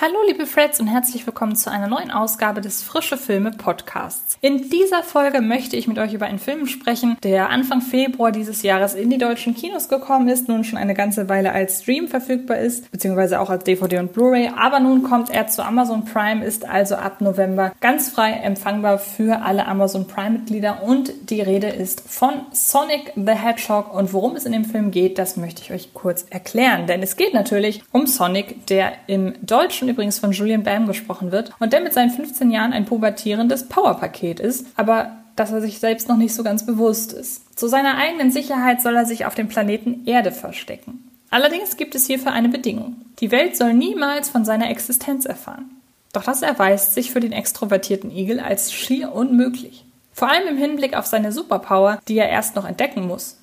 Hallo liebe Freds und herzlich willkommen zu einer neuen Ausgabe des Frische Filme Podcasts. In dieser Folge möchte ich mit euch über einen Film sprechen, der Anfang Februar dieses Jahres in die deutschen Kinos gekommen ist, nun schon eine ganze Weile als Stream verfügbar ist, beziehungsweise auch als DVD und Blu-ray, aber nun kommt er zu Amazon Prime, ist also ab November ganz frei empfangbar für alle Amazon Prime-Mitglieder. Und die Rede ist von Sonic the Hedgehog. Und worum es in dem Film geht, das möchte ich euch kurz erklären, denn es geht natürlich um Sonic, der im deutschen übrigens von Julian Bam gesprochen wird und der mit seinen 15 Jahren ein pubertierendes Powerpaket ist, aber dass er sich selbst noch nicht so ganz bewusst ist. Zu seiner eigenen Sicherheit soll er sich auf dem Planeten Erde verstecken. Allerdings gibt es hierfür eine Bedingung. Die Welt soll niemals von seiner Existenz erfahren. Doch das erweist sich für den extrovertierten Igel als schier unmöglich. Vor allem im Hinblick auf seine Superpower, die er erst noch entdecken muss.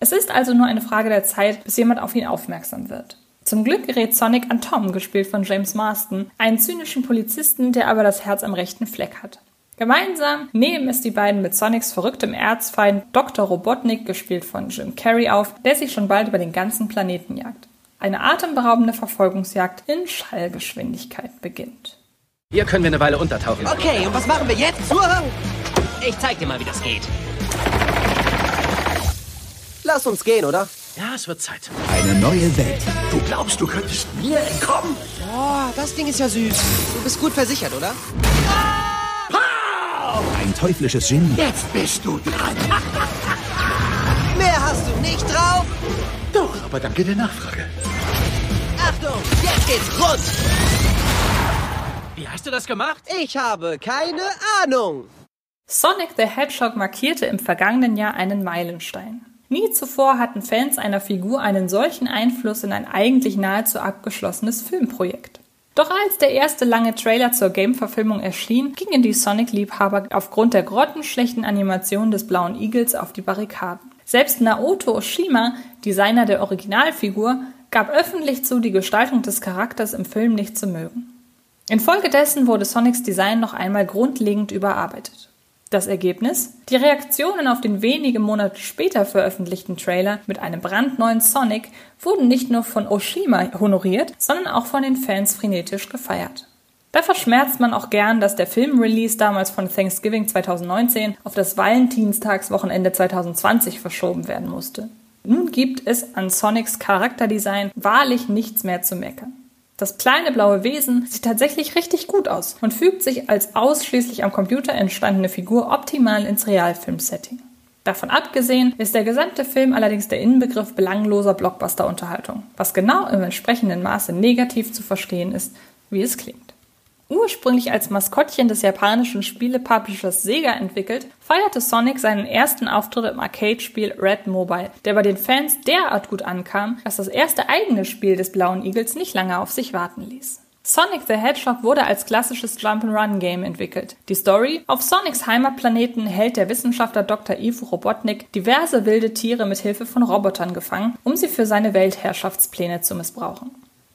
Es ist also nur eine Frage der Zeit, bis jemand auf ihn aufmerksam wird. Zum Glück gerät Sonic an Tom, gespielt von James Marston, einen zynischen Polizisten, der aber das Herz am rechten Fleck hat. Gemeinsam nehmen es die beiden mit Sonics verrücktem Erzfeind Dr. Robotnik, gespielt von Jim Carrey, auf, der sich schon bald über den ganzen Planeten jagt. Eine atemberaubende Verfolgungsjagd in Schallgeschwindigkeit beginnt. Hier können wir eine Weile untertauchen. Okay, und was machen wir jetzt? Ich zeig dir mal, wie das geht. Lass uns gehen, oder? Ja, es wird Zeit. Eine neue Welt. Du glaubst, du könntest mir entkommen? Boah, das Ding ist ja süß. Du bist gut versichert, oder? Ein teuflisches Genie. Jetzt bist du dran. Mehr hast du nicht drauf. Doch, aber danke der Nachfrage. Achtung, jetzt geht's rund. Wie hast du das gemacht? Ich habe keine Ahnung. Sonic the Hedgehog markierte im vergangenen Jahr einen Meilenstein. Nie zuvor hatten Fans einer Figur einen solchen Einfluss in ein eigentlich nahezu abgeschlossenes Filmprojekt. Doch als der erste lange Trailer zur Game-Verfilmung erschien, gingen die Sonic-Liebhaber aufgrund der grottenschlechten Animation des blauen Igels auf die Barrikaden. Selbst Naoto Oshima, Designer der Originalfigur, gab öffentlich zu, die Gestaltung des Charakters im Film nicht zu mögen. Infolgedessen wurde Sonics Design noch einmal grundlegend überarbeitet. Das Ergebnis? Die Reaktionen auf den wenige Monate später veröffentlichten Trailer mit einem brandneuen Sonic wurden nicht nur von Oshima honoriert, sondern auch von den Fans frenetisch gefeiert. Da verschmerzt man auch gern, dass der Filmrelease damals von Thanksgiving 2019 auf das Valentinstagswochenende 2020 verschoben werden musste. Nun gibt es an Sonics Charakterdesign wahrlich nichts mehr zu meckern. Das kleine blaue Wesen sieht tatsächlich richtig gut aus und fügt sich als ausschließlich am Computer entstandene Figur optimal ins Realfilm-Setting. Davon abgesehen ist der gesamte Film allerdings der Inbegriff belangloser Blockbuster-Unterhaltung, was genau im entsprechenden Maße negativ zu verstehen ist, wie es klingt. Ursprünglich als Maskottchen des japanischen Spiele-Publishers Sega entwickelt, feierte Sonic seinen ersten Auftritt im Arcade-Spiel Red Mobile, der bei den Fans derart gut ankam, dass das erste eigene Spiel des Blauen Igels nicht lange auf sich warten ließ. Sonic the Hedgehog wurde als klassisches Jump'n'Run-Game entwickelt. Die Story? Auf Sonics Heimatplaneten hält der Wissenschaftler Dr. Ivo Robotnik diverse wilde Tiere mit Hilfe von Robotern gefangen, um sie für seine Weltherrschaftspläne zu missbrauchen.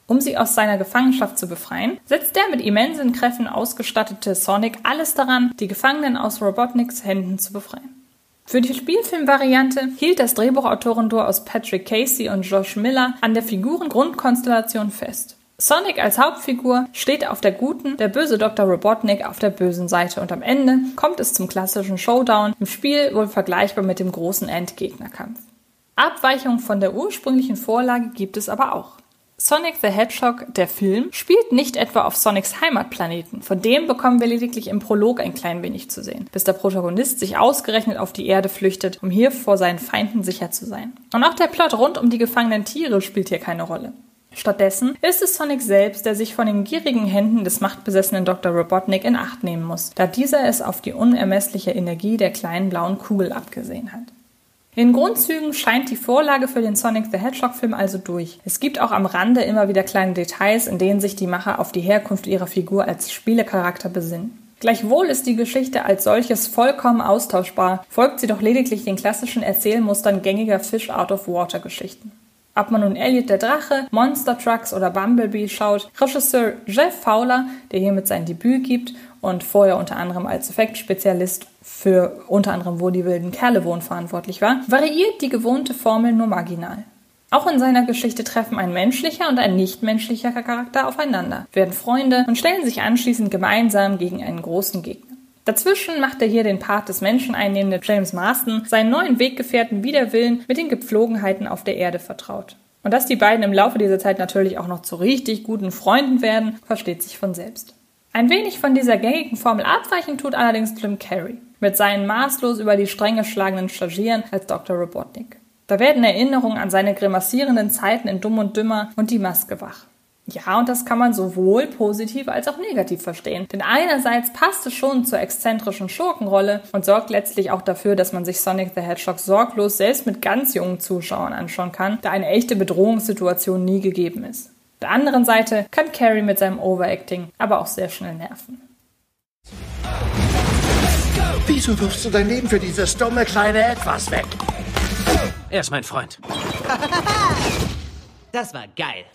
Um sie aus seiner Gefangenschaft zu befreien, setzt der mit immensen Kräften ausgestattete Sonic alles daran, die Gefangenen aus Robotniks Händen zu befreien. Für die Spielfilmvariante hielt das Drehbuchautorenduo aus Patrick Casey und Josh Miller an der Figurengrundkonstellation fest. Sonic als Hauptfigur steht auf der guten, der böse Dr. Robotnik auf der bösen Seite und am Ende kommt es zum klassischen Showdown, im Spiel wohl vergleichbar mit dem großen Endgegnerkampf. Abweichungen von der ursprünglichen Vorlage gibt es aber auch. Sonic the Hedgehog, der Film, spielt nicht etwa auf Sonics Heimatplaneten. Von dem bekommen wir lediglich im Prolog ein klein wenig zu sehen, bis der Protagonist sich ausgerechnet auf die Erde flüchtet, um hier vor seinen Feinden sicher zu sein. Und auch der Plot rund um die gefangenen Tiere spielt hier keine Rolle. Stattdessen ist es Sonic selbst, der sich von den gierigen Händen des machtbesessenen Dr. Robotnik in Acht nehmen muss, da dieser es auf die unermessliche Energie der kleinen blauen Kugel abgesehen hat. In Grundzügen scheint die Vorlage für den Sonic the Hedgehog-Film also durch. Es gibt auch am Rande immer wieder kleine Details, in denen sich die Macher auf die Herkunft ihrer Figur als Spielecharakter besinnen. Gleichwohl ist die Geschichte als solches vollkommen austauschbar, folgt sie doch lediglich den klassischen Erzählmustern gängiger Fish-out-of-water-Geschichten. Ob man nun Elliot der Drache, Monster Trucks oder Bumblebee schaut, Regisseur Jeff Fowler, der hiermit sein Debüt gibt und vorher unter anderem als Effektspezialist für unter anderem Wo die wilden Kerle wohnen verantwortlich war, variiert die gewohnte Formel nur marginal. Auch in seiner Geschichte treffen ein menschlicher und ein nichtmenschlicher Charakter aufeinander, werden Freunde und stellen sich anschließend gemeinsam gegen einen großen Gegner. Dazwischen macht er hier den Part des Menschen einnehmende James Marston seinen neuen Weggefährten wider Willen mit den Gepflogenheiten auf der Erde vertraut. Und dass die beiden im Laufe dieser Zeit natürlich auch noch zu richtig guten Freunden werden, versteht sich von selbst. Ein wenig von dieser gängigen Formel abweichen tut allerdings Jim Carrey mit seinen maßlos über die Stränge schlagenden Stagieren als Dr. Robotnik. Da werden Erinnerungen an seine grimassierenden Zeiten in Dumm und Dümmer und die Maske wach. Ja, und das kann man sowohl positiv als auch negativ verstehen. Denn einerseits passt es schon zur exzentrischen Schurkenrolle und sorgt letztlich auch dafür, dass man sich Sonic the Hedgehog sorglos selbst mit ganz jungen Zuschauern anschauen kann, da eine echte Bedrohungssituation nie gegeben ist. Auf der anderen Seite kann Carrie mit seinem Overacting aber auch sehr schnell nerven. Wieso wirfst du dein Leben für dieses dumme kleine Etwas weg? Er ist mein Freund. Das war geil.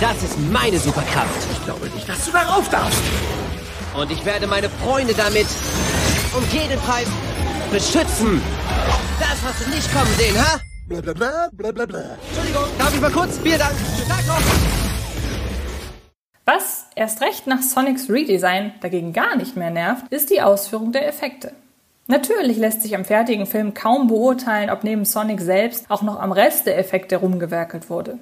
Das ist meine Superkraft. Ich glaube nicht, dass du darauf darfst. Und ich werde meine Freunde damit um jeden Preis beschützen. Das hast du nicht kommen sehen, ha? Blablabla, blablabla. Entschuldigung, darf ich mal kurz? Vielen Dank. Schönen Tag noch. Was erst recht nach Sonics Redesign dagegen gar nicht mehr nervt, ist die Ausführung der Effekte. Natürlich lässt sich am fertigen Film kaum beurteilen, ob neben Sonic selbst auch noch am Rest der Effekte rumgewerkelt wurde.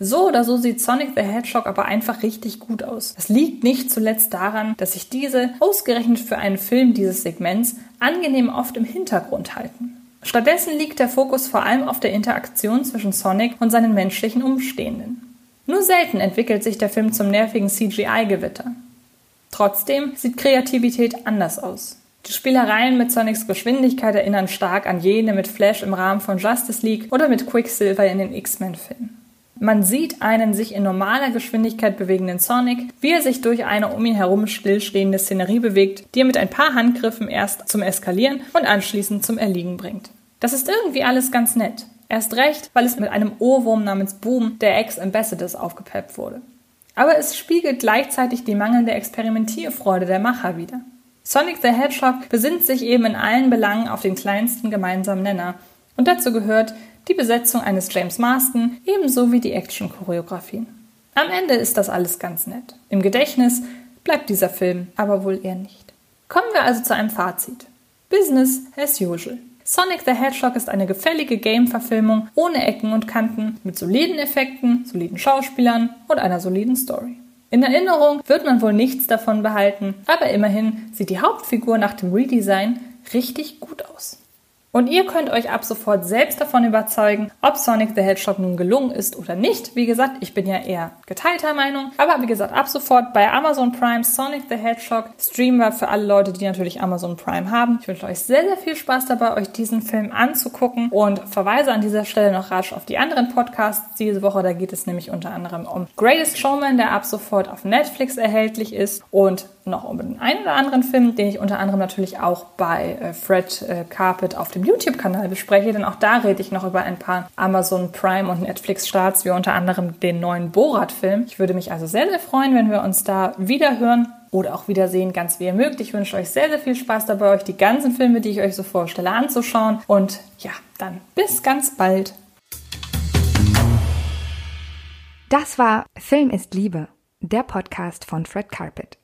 So oder so sieht Sonic the Hedgehog aber einfach richtig gut aus. Das liegt nicht zuletzt daran, dass sich diese, ausgerechnet für einen Film dieses Segments, angenehm oft im Hintergrund halten. Stattdessen liegt der Fokus vor allem auf der Interaktion zwischen Sonic und seinen menschlichen Umstehenden. Nur selten entwickelt sich der Film zum nervigen CGI-Gewitter. Trotzdem sieht Kreativität anders aus. Die Spielereien mit Sonics Geschwindigkeit erinnern stark an jene mit Flash im Rahmen von Justice League oder mit Quicksilver in den X-Men-Filmen. Man sieht einen sich in normaler Geschwindigkeit bewegenden Sonic, wie er sich durch eine um ihn herum stillstehende Szenerie bewegt, die er mit ein paar Handgriffen erst zum Eskalieren und anschließend zum Erliegen bringt. Das ist irgendwie alles ganz nett. Erst recht, weil es mit einem Ohrwurm namens Boom der Ex-Ambassadors aufgepeppt wurde. Aber es spiegelt gleichzeitig die mangelnde Experimentierfreude der Macher wider. Sonic the Hedgehog besinnt sich eben in allen Belangen auf den kleinsten gemeinsamen Nenner. Und dazu gehört die Besetzung eines James Marston ebenso wie die Action-Choreografien. Am Ende ist das alles ganz nett. Im Gedächtnis bleibt dieser Film aber wohl eher nicht. Kommen wir also zu einem Fazit. Business as usual. Sonic the Hedgehog ist eine gefällige Game-Verfilmung ohne Ecken und Kanten, mit soliden Effekten, soliden Schauspielern und einer soliden Story. In Erinnerung wird man wohl nichts davon behalten, aber immerhin sieht die Hauptfigur nach dem Redesign richtig gut aus. Und ihr könnt euch ab sofort selbst davon überzeugen, ob Sonic the Hedgehog nun gelungen ist oder nicht. Wie gesagt, ich bin ja eher geteilter Meinung. Aber wie gesagt, ab sofort bei Amazon Prime Sonic the Hedgehog streamen wir für alle Leute, die natürlich Amazon Prime haben. Ich wünsche euch sehr, sehr viel Spaß dabei, euch diesen Film anzugucken und verweise an dieser Stelle noch rasch auf die anderen Podcasts diese Woche. Da geht es nämlich unter anderem um Greatest Showman, der ab sofort auf Netflix erhältlich ist und noch um den einen oder anderen Film, den ich unter anderem natürlich auch bei äh, Fred äh, Carpet auf dem YouTube-Kanal bespreche, denn auch da rede ich noch über ein paar Amazon Prime und Netflix-Starts, wie unter anderem den neuen Borat-Film. Ich würde mich also sehr, sehr freuen, wenn wir uns da wieder hören oder auch wiedersehen, ganz wie ihr mögt. Ich wünsche euch sehr, sehr viel Spaß dabei, euch die ganzen Filme, die ich euch so vorstelle, anzuschauen. Und ja, dann bis ganz bald. Das war Film ist Liebe, der Podcast von Fred Carpet.